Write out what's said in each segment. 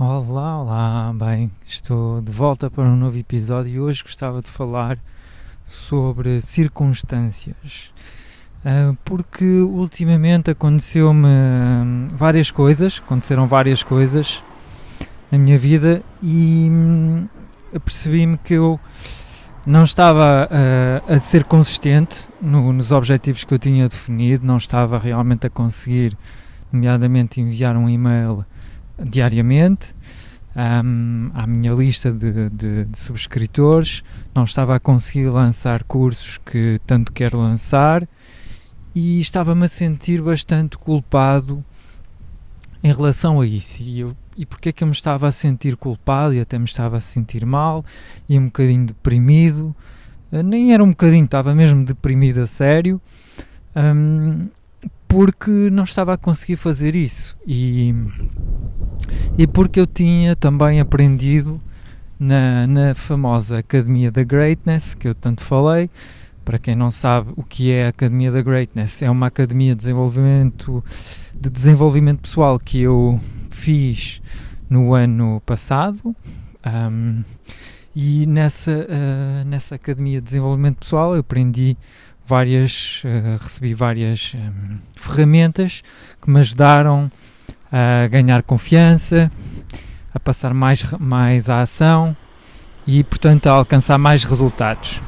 Olá, olá, bem, estou de volta para um novo episódio e hoje gostava de falar sobre circunstâncias. Uh, porque ultimamente aconteceu-me hum, várias coisas, aconteceram várias coisas na minha vida e hum, apercebi-me que eu não estava uh, a ser consistente no, nos objetivos que eu tinha definido, não estava realmente a conseguir, nomeadamente, enviar um e-mail diariamente um, à minha lista de, de, de, subscritores, não estava a conseguir lançar cursos que tanto quero lançar e estava-me a sentir bastante culpado em relação a isso. E, eu, e porquê que eu me estava a sentir culpado e até me estava a sentir mal e um bocadinho deprimido? Uh, nem era um bocadinho, estava mesmo deprimido a sério. Um, porque não estava a conseguir fazer isso e, e porque eu tinha também aprendido na, na famosa Academia da Greatness, que eu tanto falei. Para quem não sabe o que é a Academia da Greatness, é uma academia de desenvolvimento, de desenvolvimento pessoal que eu fiz no ano passado. Um, e nessa, uh, nessa Academia de Desenvolvimento Pessoal eu aprendi várias, uh, recebi várias um, ferramentas que me ajudaram a ganhar confiança, a passar mais, mais a ação e, portanto, a alcançar mais resultados.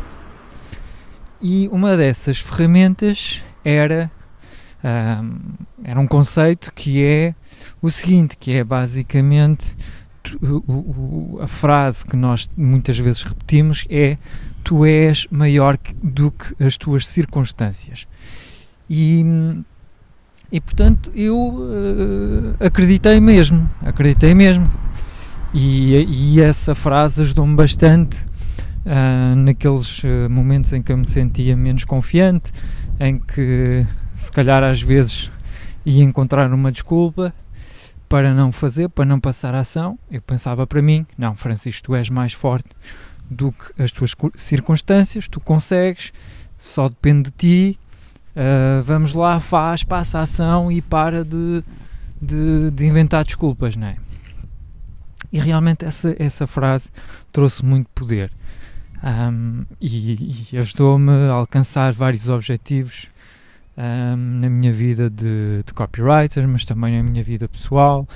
E uma dessas ferramentas era, um, era um conceito que é o seguinte, que é basicamente a frase que nós muitas vezes repetimos é tu és maior do que as tuas circunstâncias. E, e portanto eu uh, acreditei mesmo, acreditei mesmo. E, e essa frase ajudou-me bastante uh, naqueles uh, momentos em que eu me sentia menos confiante, em que se calhar às vezes ia encontrar uma desculpa para não fazer, para não passar a ação. Eu pensava para mim: não, Francisco, tu és mais forte do que as tuas circunstâncias, tu consegues, só depende de ti. Uh, vamos lá, faz, passa a ação e para de, de, de inventar desculpas, não é? E realmente essa, essa frase trouxe muito poder um, e, e ajudou-me a alcançar vários objetivos um, na minha vida de, de, copywriter, mas também na minha vida pessoal.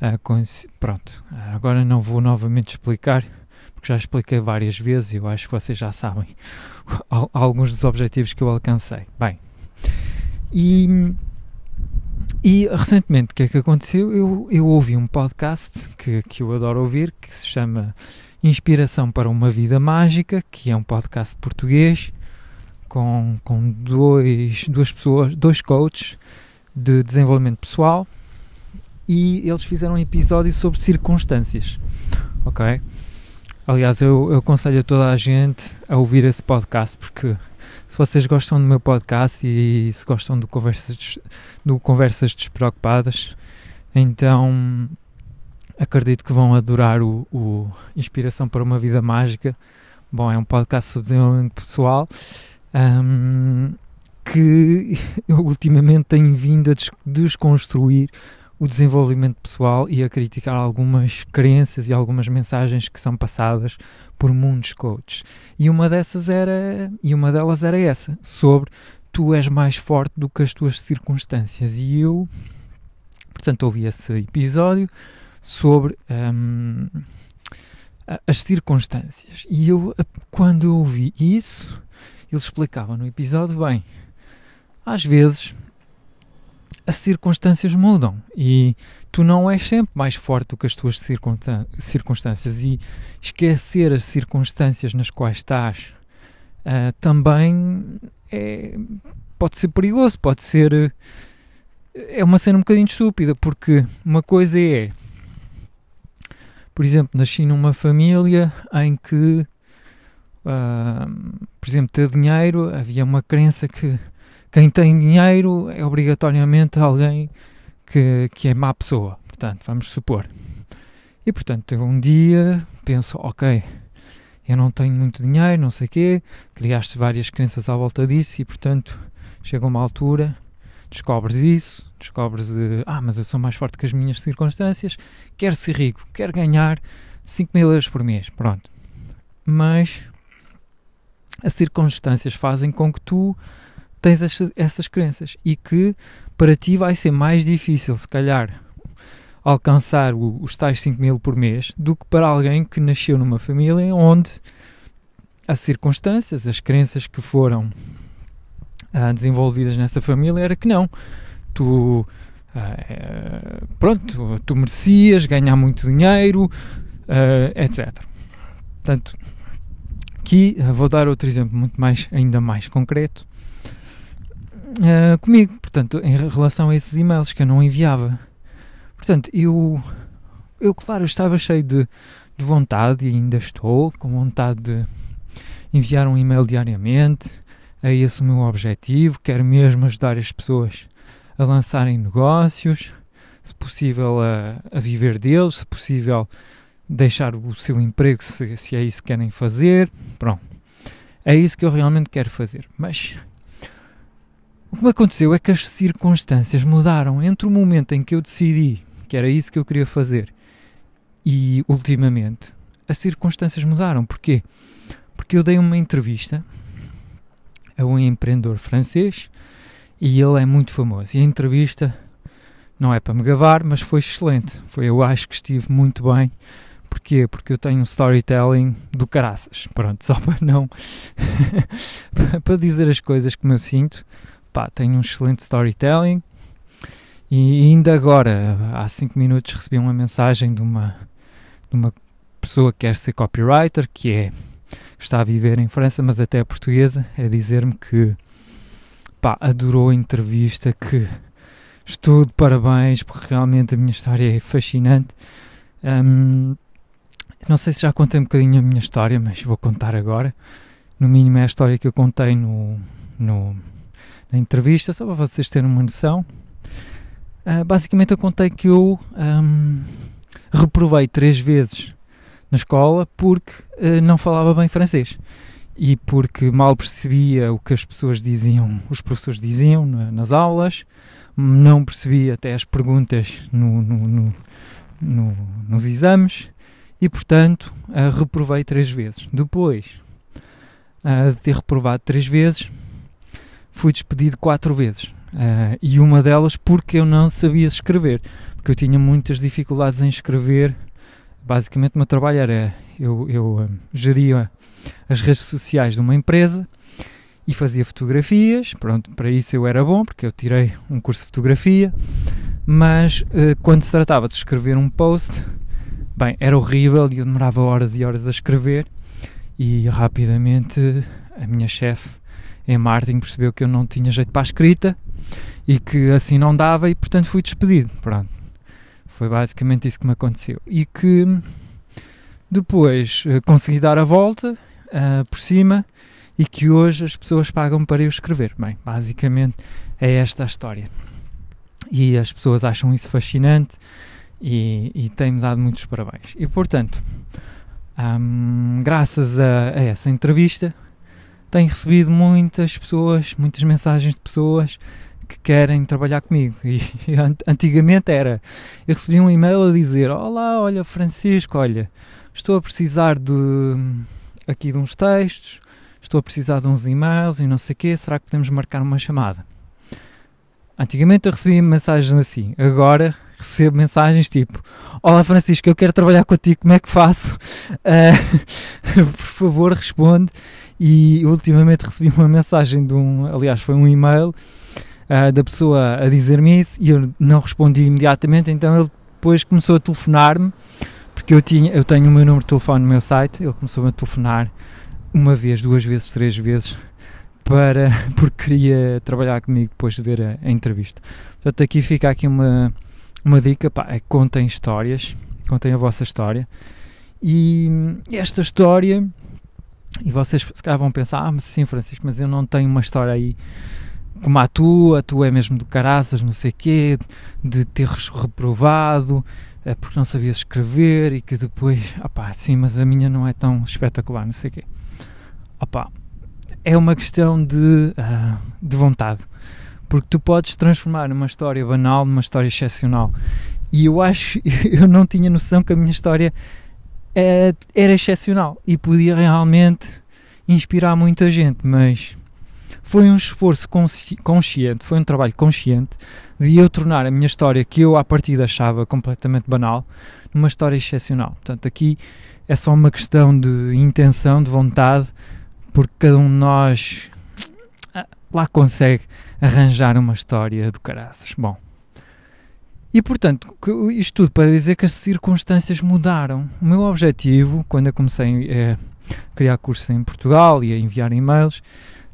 Uh, com, pronto, agora não vou novamente explicar que já expliquei várias vezes e eu acho que vocês já sabem alguns dos objetivos que eu alcancei. Bem, e, e recentemente o que é que aconteceu? Eu, eu ouvi um podcast que, que eu adoro ouvir que se chama Inspiração para uma Vida Mágica, que é um podcast português com, com dois, duas pessoas, dois coaches de desenvolvimento pessoal e eles fizeram um episódio sobre circunstâncias, ok? Aliás, eu, eu aconselho a toda a gente a ouvir esse podcast porque se vocês gostam do meu podcast e se gostam do Conversas, do Conversas Despreocupadas, então acredito que vão adorar o, o, Inspiração para uma Vida Mágica. Bom, é um podcast sobre desenvolvimento pessoal um, que eu ultimamente tenho vindo a desconstruir o desenvolvimento pessoal e a criticar algumas crenças e algumas mensagens que são passadas por muitos coaches. E uma dessas era, e uma delas era essa, sobre tu és mais forte do que as tuas circunstâncias. E eu, portanto, ouvi esse episódio sobre um, as circunstâncias. E eu, quando ouvi isso, ele explicava no episódio bem, às vezes as circunstâncias mudam. E tu não és sempre mais forte do que as tuas circunstâncias. E esquecer as circunstâncias nas quais estás uh, também é, pode ser perigoso, pode ser é uma cena um bocadinho estúpida porque uma coisa é por exemplo, nasci numa família em que uh, por exemplo, ter dinheiro havia uma crença que quem tem dinheiro é obrigatoriamente alguém que, que é má pessoa. Portanto, vamos supor. E portanto, eu um dia penso, ok, eu não tenho muito dinheiro, não sei o quê, criaste várias crenças à volta disso e portanto chega uma altura, descobres isso, descobres, uh, ah, mas eu sou mais forte que as minhas circunstâncias, quero ser rico, quero ganhar 5 mil euros por mês, pronto. Mas as circunstâncias fazem com que tu tens essas, crenças e que para ti vai ser mais difícil, se calhar, alcançar o, os tais 5 mil por mês do que para alguém que nasceu numa família onde as circunstâncias, as crenças que foram ah, desenvolvidas nessa família era que não. Tu, ah, pronto, tu merecias ganhar muito dinheiro, ah, etc. Portanto, aqui vou dar outro exemplo muito mais, ainda mais concreto. Comigo, portanto, em relação a esses e-mails que eu não enviava, Portanto, eu, eu claro, estava cheio de, de vontade e ainda estou com vontade de enviar um e-mail diariamente. É esse o meu objetivo. Quero mesmo ajudar as pessoas a lançarem negócios, se possível a, a viver deles, se possível deixar o seu emprego se, se é isso que querem fazer. Pronto. É isso que eu realmente quero fazer. Mas o que me aconteceu é que as circunstâncias mudaram entre o momento em que eu decidi que era isso que eu queria fazer. E ultimamente as circunstâncias mudaram. Porquê? Porque eu dei uma entrevista a um empreendedor francês e ele é muito famoso. E a entrevista não é para me gabar, mas foi excelente. Foi, eu acho que estive muito bem. Porquê? Porque eu tenho um storytelling do caraças. Pronto, só para não. para dizer as coisas como eu sinto. Pá, tenho um excelente storytelling. E ainda agora, há 5 minutos, recebi uma mensagem de uma, de uma pessoa que quer ser copywriter, que é está a viver em França, mas até é portuguesa, é dizer-me que pá, adorou a entrevista, que estou de parabéns, porque realmente a minha história é fascinante. Um, não sei se já contei um bocadinho a minha história, mas vou contar agora. No mínimo é a história que eu contei no, no na entrevista, só para vocês terem uma noção. Uh, basicamente eu contei que eu um, reprovei três vezes na escola porque uh, não falava bem francês e porque mal percebia o que as pessoas diziam, os professores diziam na, nas aulas, não percebia até as perguntas no, no, no, nos exames e, portanto, uh, reprovei três vezes. Depois de ter reprovado três vezes, fui despedido quatro vezes. Uh, e uma delas porque eu não sabia escrever, porque eu tinha muitas dificuldades em escrever. Basicamente, o meu trabalho era eu, eu uh, geria as redes sociais de uma empresa e fazia fotografias. Pronto, para isso eu era bom, porque eu tirei um curso de fotografia. Mas uh, quando se tratava de escrever um post, bem, era horrível e eu demorava horas e horas a escrever. E rapidamente a minha chefe em marketing percebeu que eu não tinha jeito para a escrita e que assim não dava e portanto fui despedido. Pronto. Foi basicamente isso que me aconteceu. E que depois uh, consegui dar a volta uh, por cima e que hoje as pessoas pagam para eu escrever. Bem, basicamente é esta a história. E as pessoas acham isso fascinante e, e têm-me dado muitos parabéns. E portanto, um, graças a, a essa entrevista, tenho recebido muitas pessoas, muitas mensagens de pessoas que querem trabalhar comigo. E, antigamente era, eu recebi um e-mail a dizer: Olá, olha, Francisco, olha, estou a precisar de aqui de uns textos, estou a precisar de uns e-mails e não sei o quê, será que podemos marcar uma chamada? Antigamente eu recebia mensagens assim, agora recebo mensagens tipo: Olá Francisco, eu quero trabalhar contigo, como é que faço? Uh, por favor, responde. E ultimamente recebi uma mensagem de um, aliás, foi um e-mail uh, da pessoa a dizer-me isso e eu não respondi imediatamente, então ele depois começou a telefonar-me, porque eu, tinha, eu tenho o meu número de telefone no meu site, ele começou a telefonar uma vez, duas vezes, três vezes, para, porque queria trabalhar comigo depois de ver a, a entrevista. Portanto, aqui fica aqui uma, uma dica, pá, é contem histórias, contem a vossa história, e esta história, e vocês se calhar vão pensar, ah, sim Francisco, mas eu não tenho uma história aí como a tua, a tua é mesmo do caraças, não sei quê, de teres reprovado é porque não sabias escrever e que depois, opá, sim, mas a minha não é tão espetacular, não sei quê. Opá, é uma questão de, uh, de vontade. porque tu podes transformar uma história banal numa história excepcional. E eu acho, eu não tinha noção que a minha história era excepcional e podia realmente inspirar muita gente, mas foi um esforço consciente, foi um trabalho consciente de eu tornar a minha história, que eu à partida achava completamente banal, numa história excepcional. Portanto, aqui é só uma questão de intenção, de vontade, porque cada um de nós ah, lá consegue arranjar uma história do caraças. Bom, e portanto, isto tudo para dizer que as circunstâncias mudaram. O meu objetivo, quando eu comecei a criar cursos em Portugal e a enviar e-mails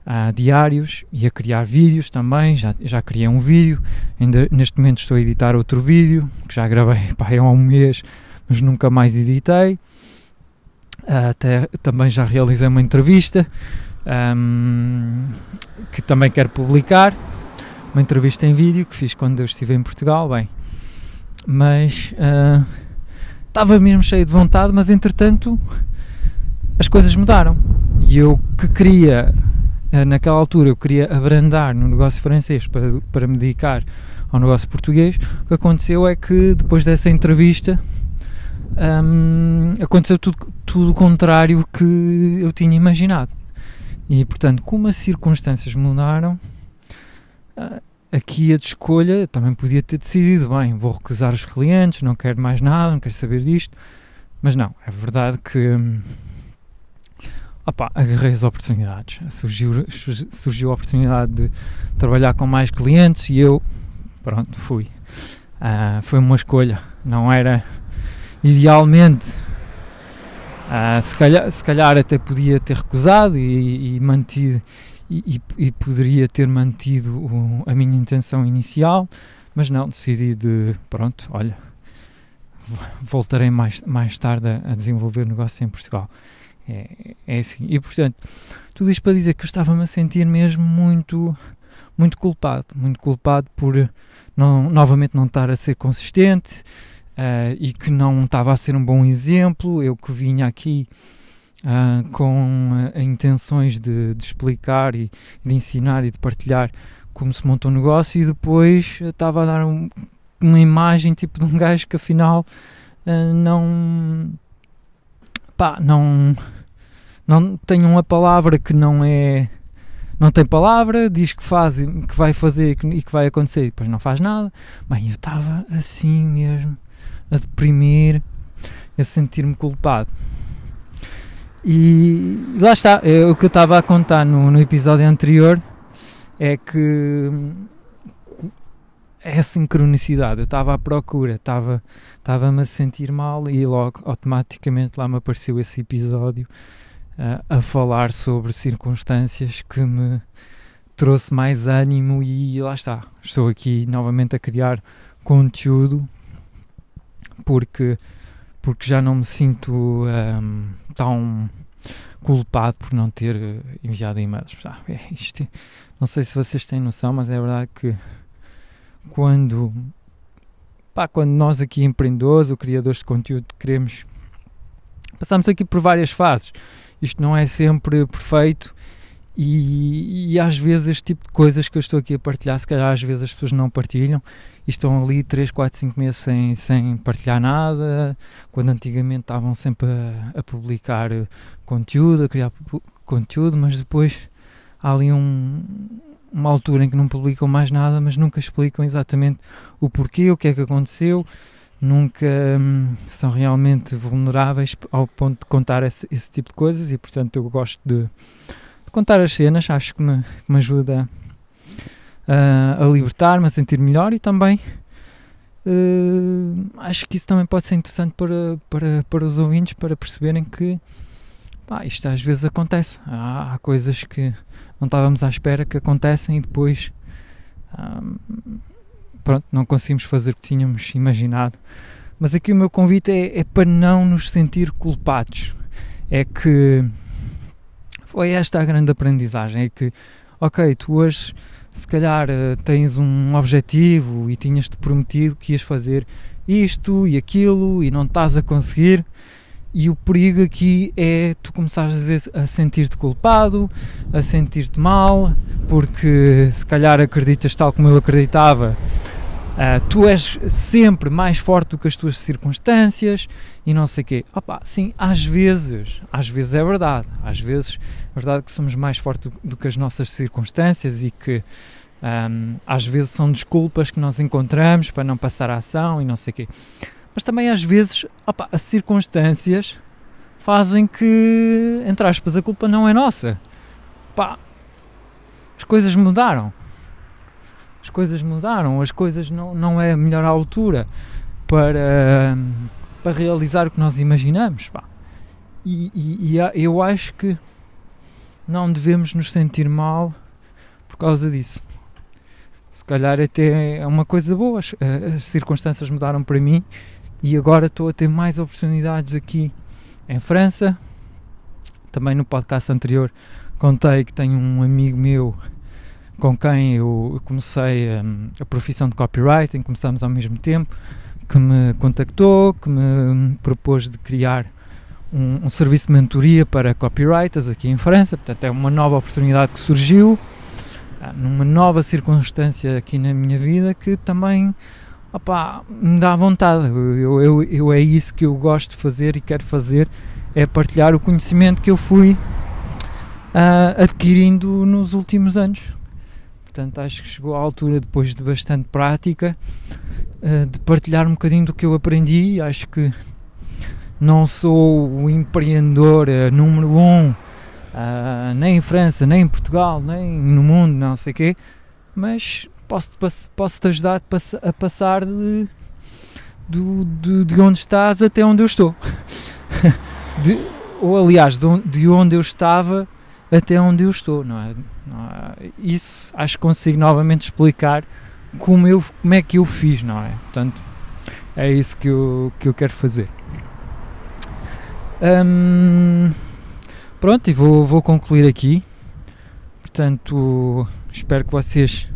a diários e a criar vídeos também, já, já criei um vídeo, ainda neste momento estou a editar outro vídeo, que já gravei pá, há um mês, mas nunca mais editei. Até também já realizei uma entrevista um, que também quero publicar, uma entrevista em vídeo que fiz quando eu estive em Portugal, bem, mas uh, estava mesmo cheio de vontade, mas entretanto as coisas mudaram e eu que queria uh, naquela altura eu queria abrandar no negócio francês para, para me dedicar ao negócio português, o que aconteceu é que depois dessa entrevista um, aconteceu tudo, tudo o contrário que eu tinha imaginado. E portanto, como as circunstâncias mudaram, uh, aqui a de escolha também podia ter decidido: bem, vou recusar os clientes, não quero mais nada, não quero saber disto. Mas não, é verdade que. Hum, opa, agarrei as oportunidades. Surgiu, surgiu a oportunidade de trabalhar com mais clientes e eu, pronto, fui. Uh, foi uma escolha, não era idealmente. Uh, se, calhar, se calhar até podia ter recusado e, e mantido e, e, poderia ter mantido o, a minha intenção inicial, mas não, decidi de, pronto, olha, voltarei mais, mais tarde a, a desenvolver negócio em Portugal. É, é assim. E portanto, tudo isto para dizer que eu estava-me a sentir mesmo muito, muito culpado, muito culpado por não, novamente não estar a ser consistente uh, e que não estava a ser um bom exemplo. Eu que vinha aqui uh, com uh, intenções de, de, explicar e de ensinar e de partilhar como se monta um negócio e depois estava a dar um, uma imagem tipo de um gajo que afinal uh, não pá, não não tem uma palavra que não é não tem palavra, diz que faz que vai fazer e que vai acontecer e depois não faz nada. Bem, eu estava assim mesmo a deprimir, a sentir-me culpado. E lá está, é, o que eu estava a contar no, no episódio anterior é que é a sincronicidade. Eu estava à procura, estava, estava-me a sentir mal e logo automaticamente lá me apareceu esse episódio uh, a falar sobre circunstâncias que me trouxe mais ânimo e lá está. Estou aqui novamente a criar conteúdo porque porque já não me sinto um, tão culpado por não ter eh, enviado e-mails. Ah, é isto, não sei se vocês têm noção, mas é verdade que quando, pá, quando nós aqui empreendedores ou criadores de conteúdo queremos passamos aqui por várias fases. Isto não é sempre perfeito e, e, às vezes este tipo de coisas que eu estou aqui a partilhar, se calhar às vezes as pessoas não partilham e estão ali 3, 4, 5 meses sem, sem partilhar nada, quando antigamente estavam sempre a, a publicar conteúdo, a criar conteúdo, mas depois há ali um, uma altura em que não publicam mais nada, mas nunca explicam exatamente o porquê, o que é que aconteceu, nunca hum, são realmente vulneráveis ao ponto de contar esse, esse, tipo de coisas e portanto eu gosto de, de contar as cenas, acho que me, que me ajuda uh, a libertar-me, a sentir melhor e também uh, acho que isso também pode ser interessante para, para, para os ouvintes para perceberem que pá, isto às vezes acontece. Há, há, coisas que não estávamos à espera que acontecem e depois um, pronto, não conseguimos fazer o que tínhamos imaginado. Mas aqui o meu convite é, é para não nos sentir culpados. É que foi esta a grande aprendizagem. É que, ok, tu hoje se calhar eh, tens um objetivo e tinhas-te prometido que ias fazer isto e aquilo e não estás a conseguir e o perigo aqui é tu começares a sentir-te culpado, a sentir-te mal, porque se calhar acreditas tal como eu acreditava, uh, tu és sempre mais forte do que as tuas circunstâncias e não sei o quê. Opa, sim, às vezes, às vezes é verdade, às vezes é verdade que somos mais fortes do, do que as nossas circunstâncias e que um, às vezes são desculpas que nós encontramos para não passar a ação e não sei o quê. Mas também às vezes opa, as circunstâncias fazem que, entre aspas, a culpa não é nossa. Pá, as coisas mudaram. As coisas mudaram, as coisas não, não é a melhor altura para, para realizar o que nós imaginamos. Pá. E, e, e eu acho que não devemos nos sentir mal por causa disso. Se calhar até é uma coisa boa, as, as circunstâncias mudaram para mim e agora estou a ter mais oportunidades aqui em França. Também no podcast anterior contei que tenho um amigo meu com quem eu comecei a, hum, a profissão de copywriting, começamos ao mesmo tempo, que me contactou, que me propôs de criar um, um, serviço de mentoria para copywriters aqui em França. Portanto, é uma nova oportunidade que surgiu, numa nova circunstância aqui na minha vida que também opá, me dá vontade. Eu, eu, eu, é isso que eu gosto de fazer e quero fazer, é partilhar o conhecimento que eu fui uh, adquirindo nos últimos anos. Portanto, acho que chegou à altura, depois de bastante prática, uh, de partilhar um bocadinho do que eu aprendi. Acho que não sou o empreendedor uh, número um, nem em França, nem em Portugal, nem no mundo, não sei o quê, mas posso, posso te ajudar a passar de, de, de onde estás até onde eu estou. de, ou aliás, de onde eu estava até onde eu estou, não é? não é? Isso acho que consigo novamente explicar como, eu, como é que eu fiz, não é? Portanto, é isso que eu, que eu quero fazer. Hum, pronto, e vou, vou concluir aqui. Portanto, espero que vocês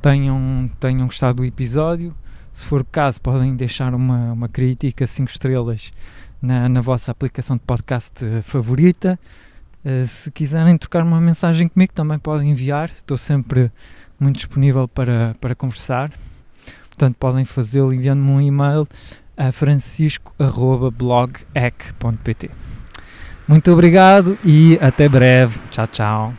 tenham, tenham gostado do episódio. Se for o caso, podem deixar uma, uma crítica 5 estrelas na, na vossa aplicação de podcast favorita. Uh, se quiserem trocar uma mensagem comigo, também podem enviar. Estou sempre muito disponível para, para conversar. Portanto, podem fazê-lo enviando-me um e-mail a francisco.blogec.pt. Muito obrigado e até breve. Tchau, tchau.